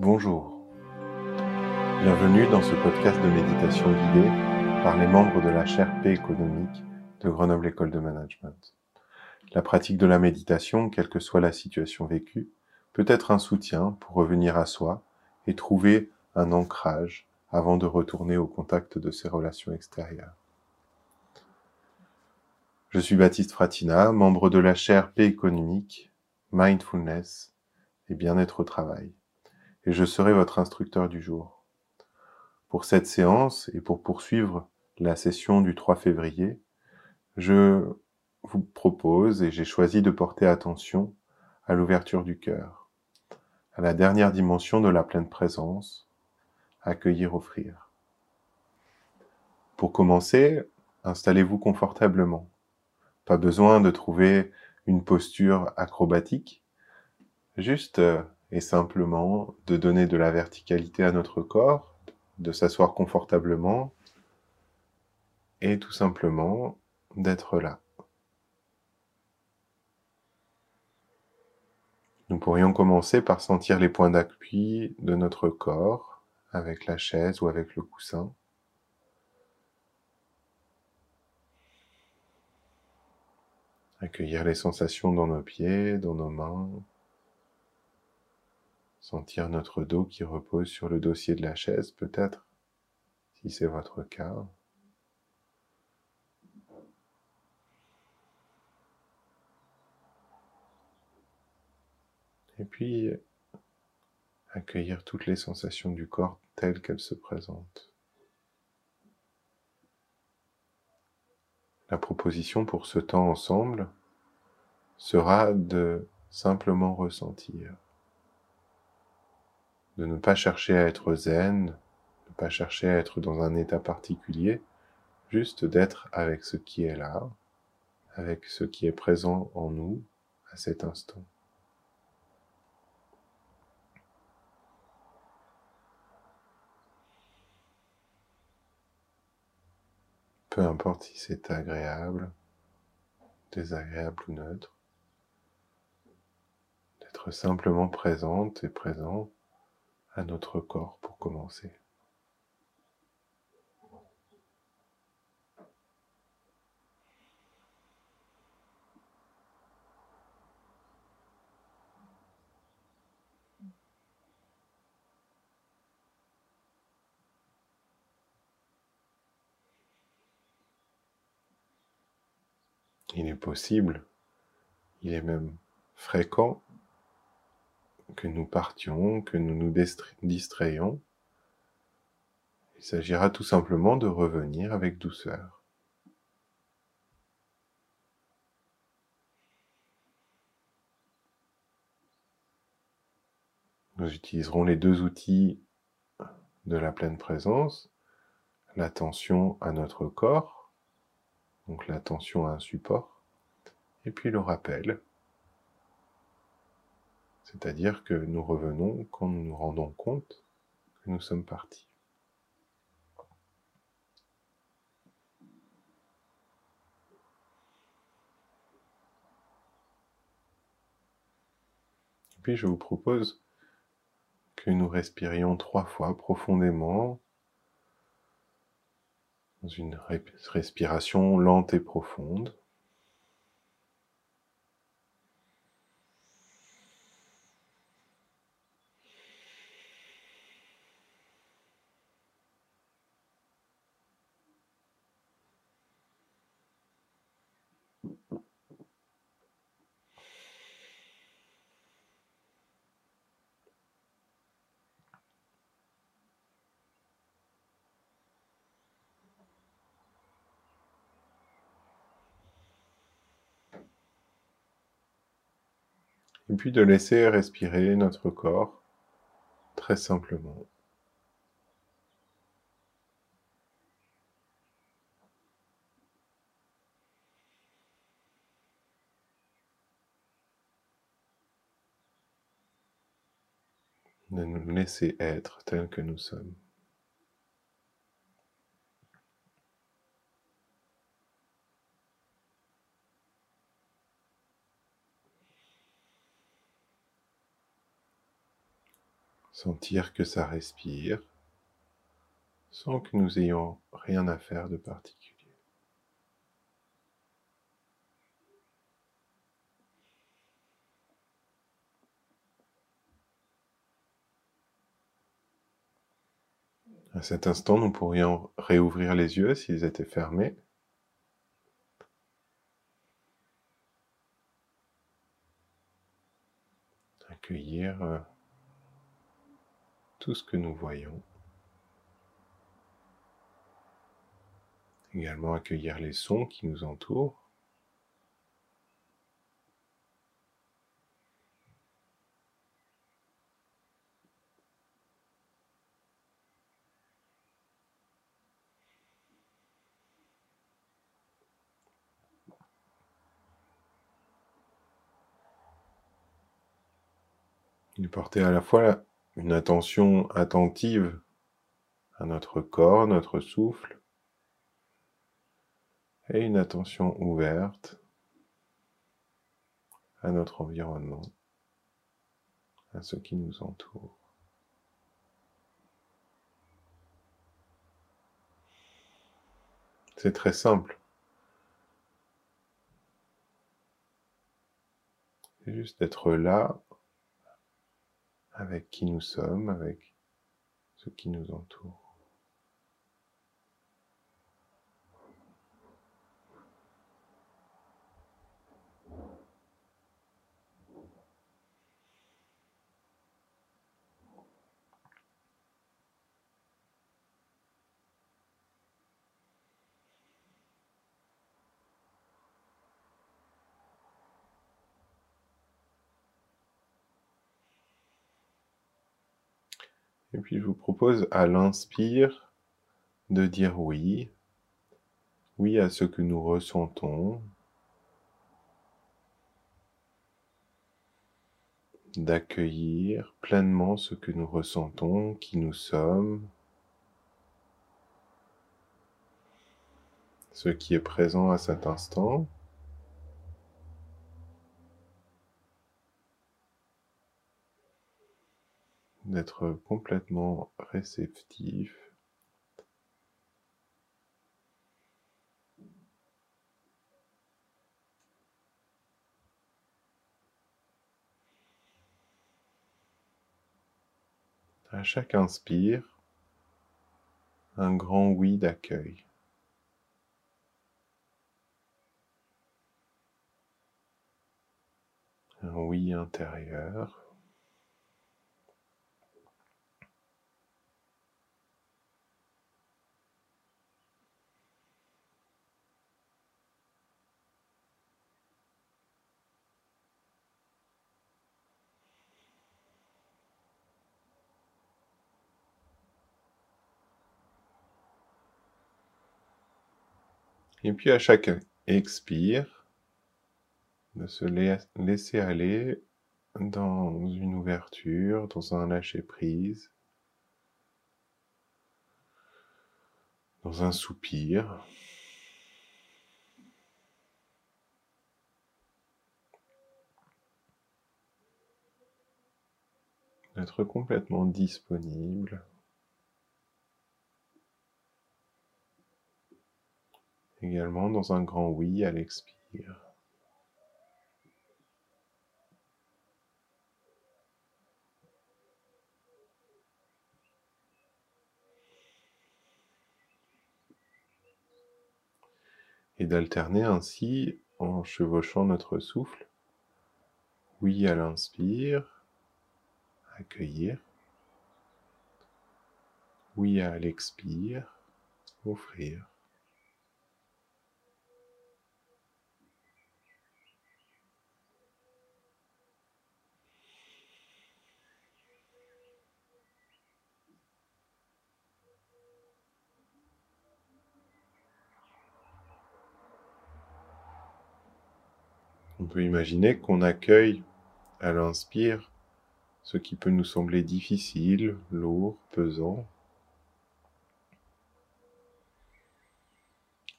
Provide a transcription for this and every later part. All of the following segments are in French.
Bonjour. Bienvenue dans ce podcast de méditation guidée par les membres de la chaire P économique de Grenoble École de Management. La pratique de la méditation, quelle que soit la situation vécue, peut être un soutien pour revenir à soi et trouver un ancrage avant de retourner au contact de ses relations extérieures. Je suis Baptiste Fratina, membre de la chaire P économique, Mindfulness et bien-être au travail et je serai votre instructeur du jour. Pour cette séance et pour poursuivre la session du 3 février, je vous propose et j'ai choisi de porter attention à l'ouverture du cœur, à la dernière dimension de la pleine présence, accueillir, offrir. Pour commencer, installez-vous confortablement. Pas besoin de trouver une posture acrobatique, juste et simplement de donner de la verticalité à notre corps, de s'asseoir confortablement et tout simplement d'être là. Nous pourrions commencer par sentir les points d'appui de notre corps avec la chaise ou avec le coussin. Accueillir les sensations dans nos pieds, dans nos mains, Sentir notre dos qui repose sur le dossier de la chaise, peut-être, si c'est votre cas. Et puis, accueillir toutes les sensations du corps telles qu'elles se présentent. La proposition pour ce temps ensemble sera de simplement ressentir de ne pas chercher à être zen, ne pas chercher à être dans un état particulier, juste d'être avec ce qui est là, avec ce qui est présent en nous à cet instant. Peu importe si c'est agréable, désagréable ou neutre, d'être simplement présente et présent à notre corps pour commencer. Il est possible, il est même fréquent que nous partions, que nous nous distrayons. Il s'agira tout simplement de revenir avec douceur. Nous utiliserons les deux outils de la pleine présence, l'attention à notre corps, donc l'attention à un support, et puis le rappel c'est-à-dire que nous revenons quand nous nous rendons compte que nous sommes partis. Et puis je vous propose que nous respirions trois fois profondément dans une respiration lente et profonde. Et puis de laisser respirer notre corps très simplement. de nous laisser être tels que nous sommes. Sentir que ça respire sans que nous ayons rien à faire de particulier. À cet instant, nous pourrions réouvrir les yeux s'ils étaient fermés. Accueillir euh, tout ce que nous voyons. Également accueillir les sons qui nous entourent. Il porter à la fois une attention attentive à notre corps, notre souffle, et une attention ouverte à notre environnement, à ce qui nous entoure. C'est très simple. C'est juste d'être là avec qui nous sommes, avec ce qui nous entoure. Et puis je vous propose à l'inspire de dire oui, oui à ce que nous ressentons, d'accueillir pleinement ce que nous ressentons, qui nous sommes, ce qui est présent à cet instant. D'être complètement réceptif. À chaque inspire, un grand oui d'accueil. Un oui intérieur. Et puis à chaque expire, de se laisser aller dans une ouverture, dans un lâcher-prise, dans un soupir. D'être complètement disponible. Également dans un grand oui à l'expire. Et d'alterner ainsi en chevauchant notre souffle. Oui à l'inspire, accueillir. Oui à l'expire, offrir. On peut imaginer qu'on accueille à l'inspire ce qui peut nous sembler difficile, lourd, pesant.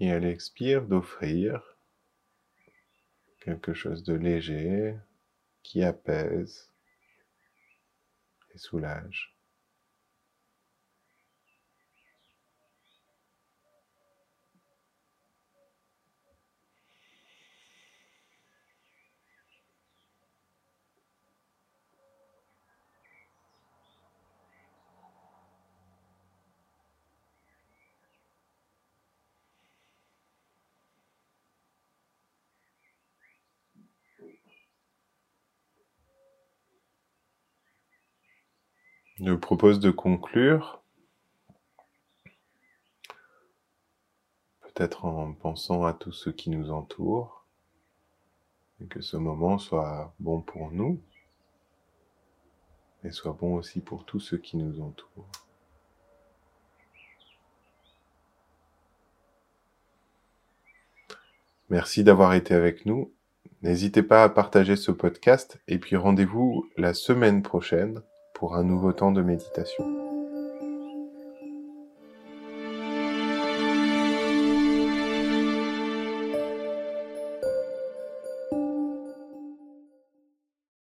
Et à l'expire d'offrir quelque chose de léger qui apaise et soulage. Je propose de conclure, peut-être en pensant à tout ce qui nous entoure, et que ce moment soit bon pour nous, et soit bon aussi pour tous ceux qui nous entourent. Merci d'avoir été avec nous. N'hésitez pas à partager ce podcast. Et puis rendez-vous la semaine prochaine pour un nouveau temps de méditation.